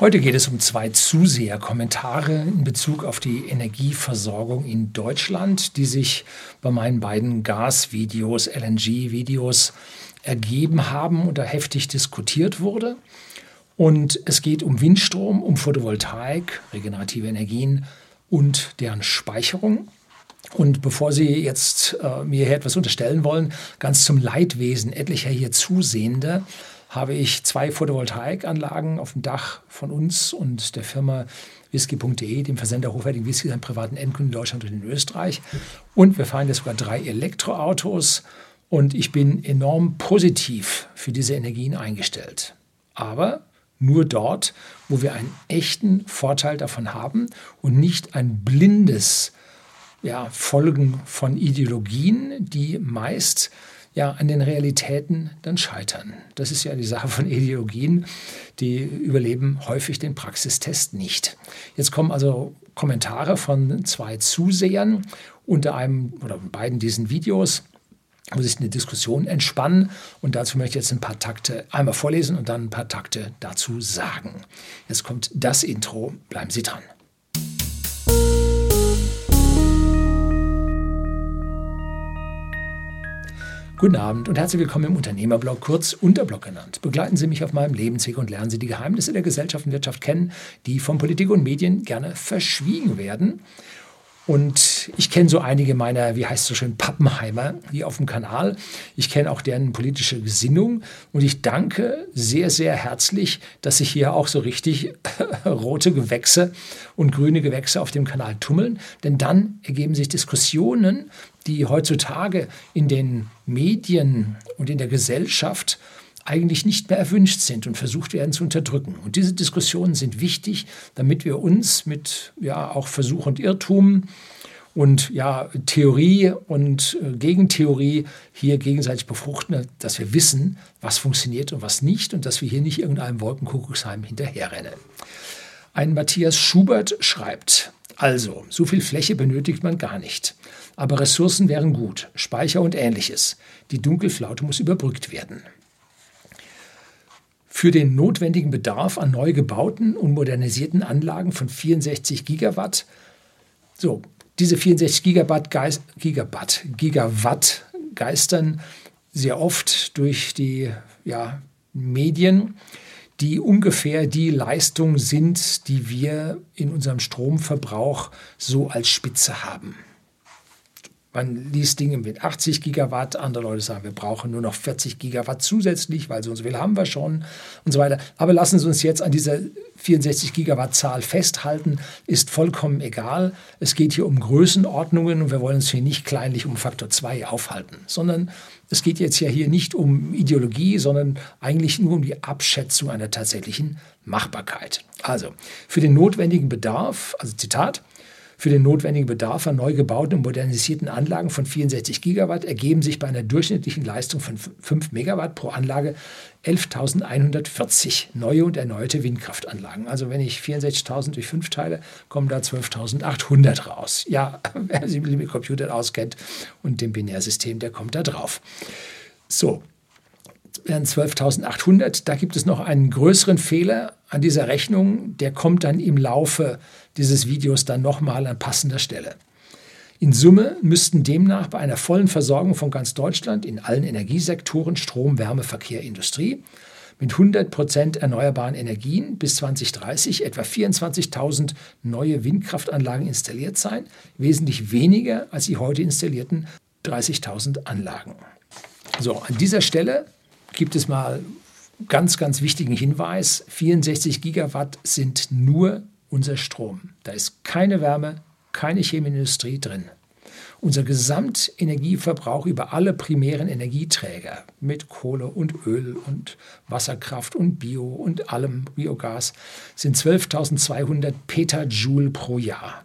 Heute geht es um zwei Zuseherkommentare in Bezug auf die Energieversorgung in Deutschland, die sich bei meinen beiden Gasvideos, LNG-Videos ergeben haben und da heftig diskutiert wurde. Und es geht um Windstrom, um Photovoltaik, regenerative Energien und deren Speicherung. Und bevor Sie jetzt äh, mir hier etwas unterstellen wollen, ganz zum Leidwesen etlicher hier Zusehender, habe ich zwei Photovoltaikanlagen auf dem Dach von uns und der Firma whisky.de, dem Versender hochwertigen Whisky an privaten Endkunden in Deutschland und in Österreich. Und wir fahren jetzt sogar drei Elektroautos und ich bin enorm positiv für diese Energien eingestellt. Aber nur dort, wo wir einen echten Vorteil davon haben und nicht ein blindes ja, Folgen von Ideologien, die meist ja an den Realitäten dann scheitern. Das ist ja die Sache von Ideologien, die überleben häufig den Praxistest nicht. Jetzt kommen also Kommentare von zwei Zusehern unter einem oder beiden diesen Videos wo sich eine Diskussion entspannen. Und dazu möchte ich jetzt ein paar Takte einmal vorlesen und dann ein paar Takte dazu sagen. Jetzt kommt das Intro. Bleiben Sie dran. Guten Abend und herzlich willkommen im Unternehmerblog, kurz Unterblog genannt. Begleiten Sie mich auf meinem Lebensweg und lernen Sie die Geheimnisse der Gesellschaft und Wirtschaft kennen, die von Politik und Medien gerne verschwiegen werden. Und ich kenne so einige meiner, wie heißt es so schön, Pappenheimer hier auf dem Kanal. Ich kenne auch deren politische Gesinnung. Und ich danke sehr, sehr herzlich, dass sich hier auch so richtig rote Gewächse und grüne Gewächse auf dem Kanal tummeln. Denn dann ergeben sich Diskussionen, die heutzutage in den Medien und in der Gesellschaft eigentlich nicht mehr erwünscht sind und versucht werden zu unterdrücken. Und diese Diskussionen sind wichtig, damit wir uns mit ja auch Versuch und Irrtum und ja Theorie und äh, Gegentheorie hier gegenseitig befruchten, dass wir wissen, was funktioniert und was nicht und dass wir hier nicht irgendeinem Wolkenkuckucksheim hinterherrennen. Ein Matthias Schubert schreibt, also, so viel Fläche benötigt man gar nicht. Aber Ressourcen wären gut, Speicher und ähnliches. Die Dunkelflaute muss überbrückt werden. Für den notwendigen Bedarf an neu gebauten und modernisierten Anlagen von 64 Gigawatt, so, diese 64 Gigawatt, Geist, Gigawatt, Gigawatt geistern sehr oft durch die ja, Medien, die ungefähr die Leistung sind, die wir in unserem Stromverbrauch so als Spitze haben. Man liest Dinge mit 80 Gigawatt, andere Leute sagen, wir brauchen nur noch 40 Gigawatt zusätzlich, weil so und so viel haben wir schon und so weiter. Aber lassen Sie uns jetzt an dieser 64 Gigawatt Zahl festhalten, ist vollkommen egal. Es geht hier um Größenordnungen und wir wollen uns hier nicht kleinlich um Faktor 2 aufhalten, sondern es geht jetzt ja hier nicht um Ideologie, sondern eigentlich nur um die Abschätzung einer tatsächlichen Machbarkeit. Also, für den notwendigen Bedarf, also Zitat, für den notwendigen Bedarf an neu gebauten und modernisierten Anlagen von 64 Gigawatt ergeben sich bei einer durchschnittlichen Leistung von 5 Megawatt pro Anlage 11.140 neue und erneuerte Windkraftanlagen. Also wenn ich 64.000 durch 5 teile, kommen da 12.800 raus. Ja, wer sich mit Computern auskennt und dem Binärsystem, der kommt da drauf. So, wären 12.800. Da gibt es noch einen größeren Fehler an dieser Rechnung. Der kommt dann im Laufe dieses Videos dann nochmal an passender Stelle. In Summe müssten demnach bei einer vollen Versorgung von ganz Deutschland in allen Energiesektoren Strom, Wärme, Verkehr, Industrie mit 100 Prozent erneuerbaren Energien bis 2030 etwa 24.000 neue Windkraftanlagen installiert sein, wesentlich weniger als die heute installierten 30.000 Anlagen. So, an dieser Stelle gibt es mal ganz, ganz wichtigen Hinweis. 64 Gigawatt sind nur unser Strom. Da ist keine Wärme, keine Chemieindustrie drin. Unser Gesamtenergieverbrauch über alle primären Energieträger mit Kohle und Öl und Wasserkraft und Bio und allem Biogas sind 12.200 Petajoule pro Jahr.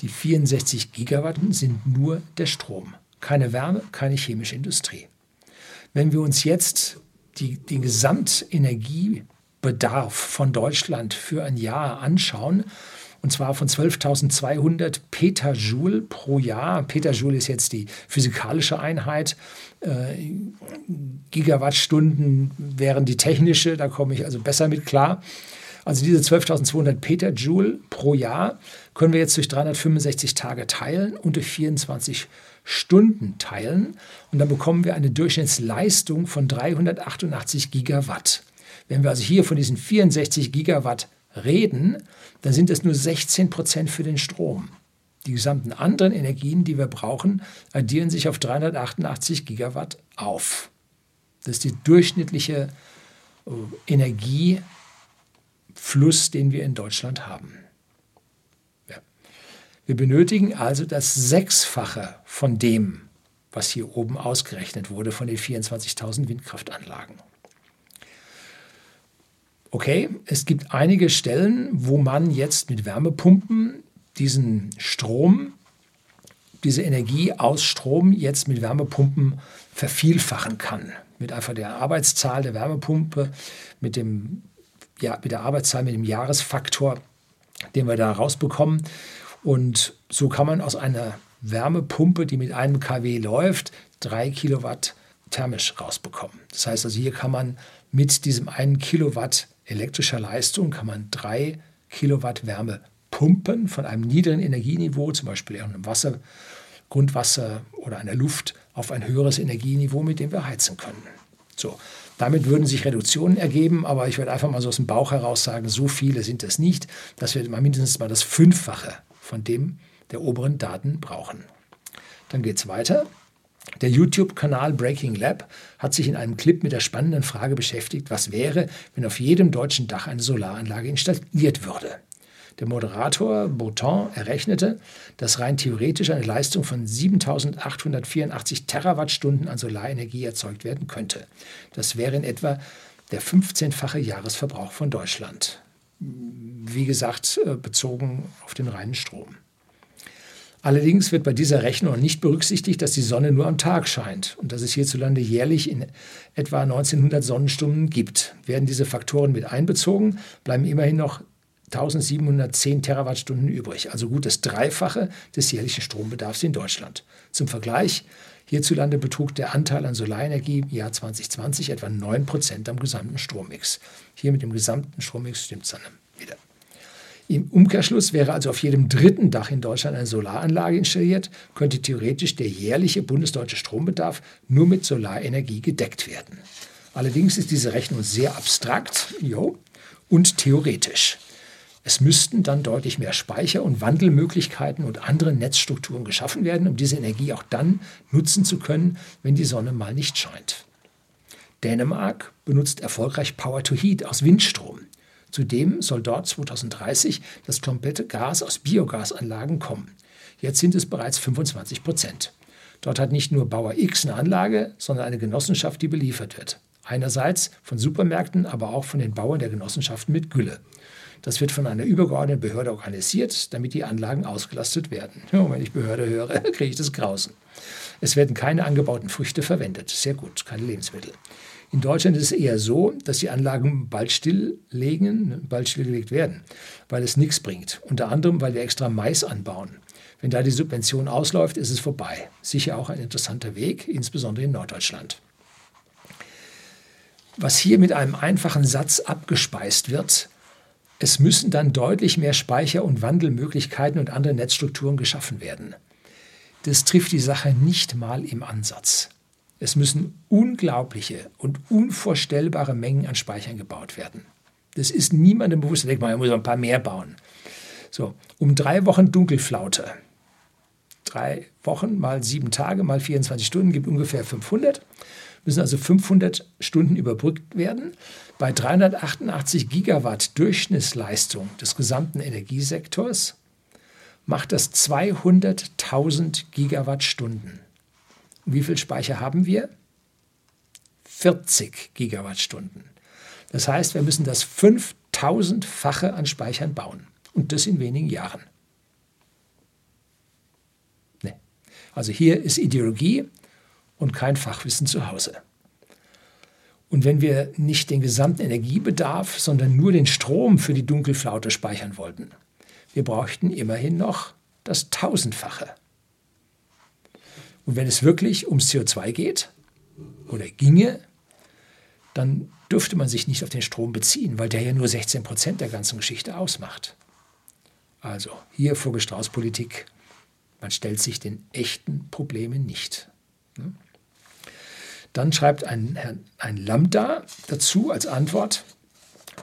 Die 64 Gigawatt sind nur der Strom. Keine Wärme, keine chemische Industrie. Wenn wir uns jetzt die, den Gesamtenergiebedarf von Deutschland für ein Jahr anschauen, und zwar von 12.200 Petajoule pro Jahr. Petajoule ist jetzt die physikalische Einheit. Äh, Gigawattstunden wären die technische, da komme ich also besser mit klar. Also diese 12.200 Petajoule pro Jahr können wir jetzt durch 365 Tage teilen und durch 24 Stunden teilen. Und dann bekommen wir eine Durchschnittsleistung von 388 Gigawatt. Wenn wir also hier von diesen 64 Gigawatt reden, dann sind es nur 16 Prozent für den Strom. Die gesamten anderen Energien, die wir brauchen, addieren sich auf 388 Gigawatt auf. Das ist die durchschnittliche äh, Energiefluss, den wir in Deutschland haben. Ja. Wir benötigen also das Sechsfache von dem, was hier oben ausgerechnet wurde, von den 24.000 Windkraftanlagen. Okay, es gibt einige Stellen, wo man jetzt mit Wärmepumpen diesen Strom, diese Energie aus Strom jetzt mit Wärmepumpen vervielfachen kann. Mit einfach der Arbeitszahl der Wärmepumpe, mit, dem, ja, mit der Arbeitszahl, mit dem Jahresfaktor, den wir da rausbekommen. Und so kann man aus einer Wärmepumpe, die mit einem kW läuft, drei Kilowatt thermisch rausbekommen. Das heißt also, hier kann man mit diesem einen Kilowatt elektrischer Leistung kann man drei Kilowatt Wärme pumpen von einem niedrigen Energieniveau, zum Beispiel einem Wasser, Grundwasser oder einer Luft, auf ein höheres Energieniveau, mit dem wir heizen können. So, damit würden sich Reduktionen ergeben, aber ich werde einfach mal so aus dem Bauch heraus sagen, so viele sind es nicht, dass wir mal mindestens mal das Fünffache von dem der oberen Daten brauchen. Dann geht es weiter. Der YouTube-Kanal Breaking Lab hat sich in einem Clip mit der spannenden Frage beschäftigt, was wäre, wenn auf jedem deutschen Dach eine Solaranlage installiert würde. Der Moderator Bouton errechnete, dass rein theoretisch eine Leistung von 7884 Terawattstunden an Solarenergie erzeugt werden könnte. Das wäre in etwa der 15-fache Jahresverbrauch von Deutschland. Wie gesagt, äh, bezogen auf den reinen Strom. Allerdings wird bei dieser Rechnung nicht berücksichtigt, dass die Sonne nur am Tag scheint und dass es hierzulande jährlich in etwa 1900 Sonnenstunden gibt. Werden diese Faktoren mit einbezogen, bleiben immerhin noch 1710 Terawattstunden übrig, also gut das Dreifache des jährlichen Strombedarfs in Deutschland. Zum Vergleich, hierzulande betrug der Anteil an Solarenergie im Jahr 2020 etwa 9 Prozent am gesamten Strommix. Hier mit dem gesamten Strommix stimmt es dann wieder. Im Umkehrschluss wäre also auf jedem dritten Dach in Deutschland eine Solaranlage installiert, könnte theoretisch der jährliche bundesdeutsche Strombedarf nur mit Solarenergie gedeckt werden. Allerdings ist diese Rechnung sehr abstrakt jo, und theoretisch. Es müssten dann deutlich mehr Speicher- und Wandelmöglichkeiten und andere Netzstrukturen geschaffen werden, um diese Energie auch dann nutzen zu können, wenn die Sonne mal nicht scheint. Dänemark benutzt erfolgreich Power to Heat aus Windstrom. Zudem soll dort 2030 das komplette Gas aus Biogasanlagen kommen. Jetzt sind es bereits 25 Prozent. Dort hat nicht nur Bauer X eine Anlage, sondern eine Genossenschaft, die beliefert wird. Einerseits von Supermärkten, aber auch von den Bauern der Genossenschaften mit Gülle. Das wird von einer übergeordneten Behörde organisiert, damit die Anlagen ausgelastet werden. Ja, wenn ich Behörde höre, kriege ich das Grausen. Es werden keine angebauten Früchte verwendet. Sehr gut, keine Lebensmittel. In Deutschland ist es eher so, dass die Anlagen bald stilllegen, bald stillgelegt werden, weil es nichts bringt. Unter anderem, weil wir extra Mais anbauen. Wenn da die Subvention ausläuft, ist es vorbei. Sicher auch ein interessanter Weg, insbesondere in Norddeutschland. Was hier mit einem einfachen Satz abgespeist wird, es müssen dann deutlich mehr Speicher- und Wandelmöglichkeiten und andere Netzstrukturen geschaffen werden. Das trifft die Sache nicht mal im Ansatz. Es müssen unglaubliche und unvorstellbare Mengen an Speichern gebaut werden. Das ist niemandem bewusst. Da denkt man, muss ein paar mehr bauen. So, um drei Wochen Dunkelflaute. Drei Wochen mal sieben Tage mal 24 Stunden gibt ungefähr 500. Müssen also 500 Stunden überbrückt werden. Bei 388 Gigawatt Durchschnittsleistung des gesamten Energiesektors macht das 200.000 Gigawattstunden. Wie viel Speicher haben wir? 40 Gigawattstunden. Das heißt, wir müssen das 5000-fache an Speichern bauen. Und das in wenigen Jahren. Nee. Also hier ist Ideologie und kein Fachwissen zu Hause. Und wenn wir nicht den gesamten Energiebedarf, sondern nur den Strom für die Dunkelflaute speichern wollten, wir bräuchten immerhin noch das Tausendfache. Und wenn es wirklich ums CO2 geht oder ginge, dann dürfte man sich nicht auf den Strom beziehen, weil der ja nur 16 Prozent der ganzen Geschichte ausmacht. Also hier Vogelstrauß-Politik, man stellt sich den echten Problemen nicht. Ne? Dann schreibt ein, ein Lambda dazu als Antwort,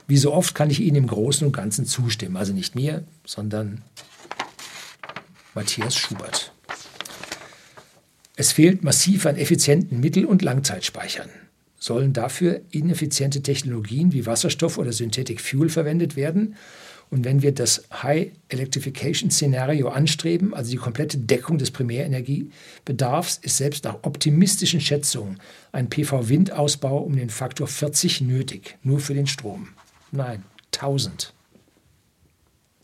wie so oft kann ich Ihnen im Großen und Ganzen zustimmen. Also nicht mir, sondern Matthias Schubert. Es fehlt massiv an effizienten Mittel- und Langzeitspeichern. Sollen dafür ineffiziente Technologien wie Wasserstoff oder Synthetic Fuel verwendet werden? Und wenn wir das High Electrification Szenario anstreben, also die komplette Deckung des Primärenergiebedarfs, ist selbst nach optimistischen Schätzungen ein PV-Windausbau um den Faktor 40 nötig, nur für den Strom. Nein, 1000.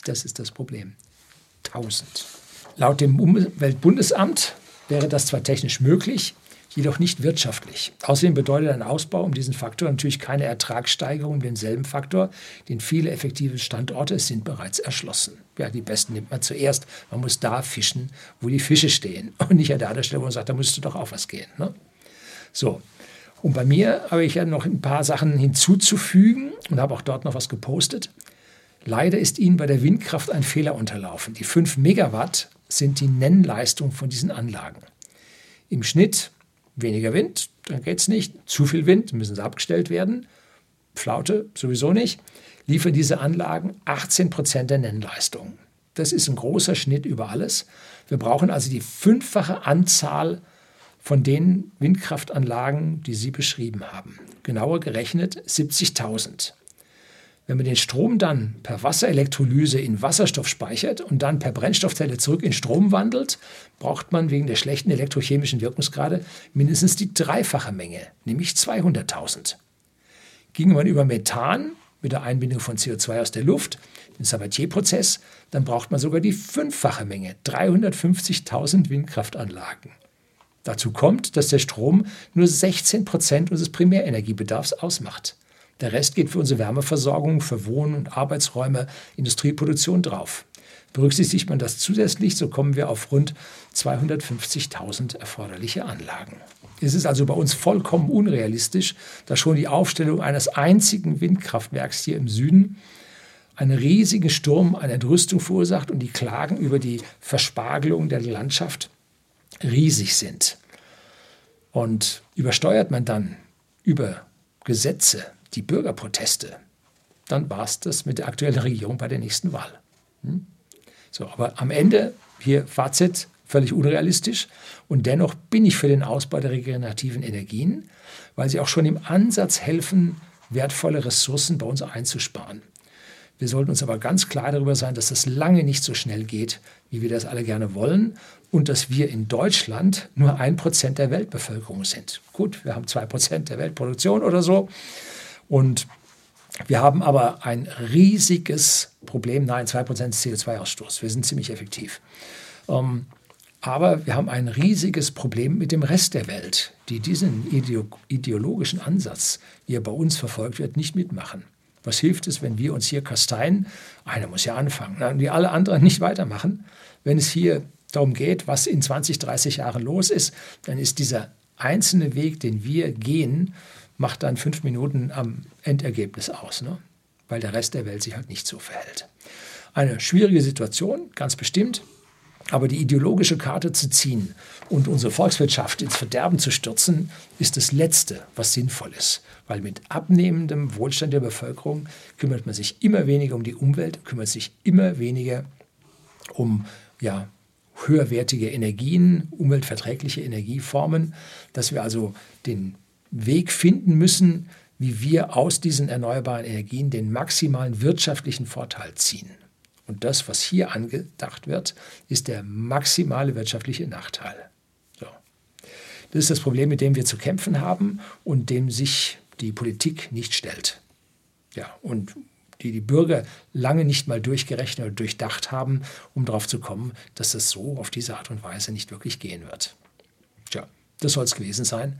Das ist das Problem. 1000. Laut dem Umweltbundesamt wäre das zwar technisch möglich, jedoch nicht wirtschaftlich. Außerdem bedeutet ein Ausbau um diesen Faktor natürlich keine Ertragssteigerung um denselben Faktor, denn viele effektive Standorte sind bereits erschlossen. Ja, die besten nimmt man zuerst. Man muss da fischen, wo die Fische stehen und nicht an der anderen Stelle, wo man sagt, da müsste doch auch was gehen. Ne? So. Und bei mir habe ich ja noch ein paar Sachen hinzuzufügen und habe auch dort noch was gepostet. Leider ist Ihnen bei der Windkraft ein Fehler unterlaufen. Die 5 Megawatt sind die Nennleistung von diesen Anlagen. Im Schnitt weniger Wind, dann geht es nicht. Zu viel Wind, müssen sie abgestellt werden. Flaute sowieso nicht. Liefern diese Anlagen 18 Prozent der Nennleistung. Das ist ein großer Schnitt über alles. Wir brauchen also die fünffache Anzahl von den Windkraftanlagen, die Sie beschrieben haben. Genauer gerechnet 70.000. Wenn man den Strom dann per Wasserelektrolyse in Wasserstoff speichert und dann per Brennstoffzelle zurück in Strom wandelt, braucht man wegen der schlechten elektrochemischen Wirkungsgrade mindestens die dreifache Menge, nämlich 200.000. Ginge man über Methan mit der Einbindung von CO2 aus der Luft, den Sabatier-Prozess, dann braucht man sogar die fünffache Menge, 350.000 Windkraftanlagen. Dazu kommt, dass der Strom nur 16 Prozent unseres Primärenergiebedarfs ausmacht. Der Rest geht für unsere Wärmeversorgung, für Wohn- und Arbeitsräume, Industrieproduktion drauf. Berücksichtigt man das zusätzlich, so kommen wir auf rund 250.000 erforderliche Anlagen. Es ist also bei uns vollkommen unrealistisch, dass schon die Aufstellung eines einzigen Windkraftwerks hier im Süden einen riesigen Sturm an Entrüstung verursacht und die Klagen über die Verspargelung der Landschaft riesig sind. Und übersteuert man dann über Gesetze die Bürgerproteste, dann war es das mit der aktuellen Regierung bei der nächsten Wahl. Hm? So, aber am Ende, hier Fazit, völlig unrealistisch. Und dennoch bin ich für den Ausbau der regenerativen Energien, weil sie auch schon im Ansatz helfen, wertvolle Ressourcen bei uns einzusparen. Wir sollten uns aber ganz klar darüber sein, dass das lange nicht so schnell geht, wie wir das alle gerne wollen und dass wir in Deutschland nur ein Prozent der Weltbevölkerung sind. Gut, wir haben zwei Prozent der Weltproduktion oder so. Und wir haben aber ein riesiges Problem, nein, 2% CO2-Ausstoß. Wir sind ziemlich effektiv. Ähm, aber wir haben ein riesiges Problem mit dem Rest der Welt, die diesen ideologischen Ansatz, wie er bei uns verfolgt wird, nicht mitmachen. Was hilft es, wenn wir uns hier kasteien? Einer muss ja anfangen, und die alle anderen nicht weitermachen. Wenn es hier darum geht, was in 20, 30 Jahren los ist, dann ist dieser einzelne Weg, den wir gehen, macht dann fünf Minuten am Endergebnis aus, ne? weil der Rest der Welt sich halt nicht so verhält. Eine schwierige Situation, ganz bestimmt, aber die ideologische Karte zu ziehen und unsere Volkswirtschaft ins Verderben zu stürzen, ist das Letzte, was sinnvoll ist. Weil mit abnehmendem Wohlstand der Bevölkerung kümmert man sich immer weniger um die Umwelt, kümmert sich immer weniger um ja, höherwertige Energien, umweltverträgliche Energieformen, dass wir also den Weg finden müssen, wie wir aus diesen erneuerbaren Energien den maximalen wirtschaftlichen Vorteil ziehen. Und das, was hier angedacht wird, ist der maximale wirtschaftliche Nachteil. So. Das ist das Problem, mit dem wir zu kämpfen haben und dem sich die Politik nicht stellt. Ja, und die die Bürger lange nicht mal durchgerechnet oder durchdacht haben, um darauf zu kommen, dass das so auf diese Art und Weise nicht wirklich gehen wird. Tja, das soll es gewesen sein.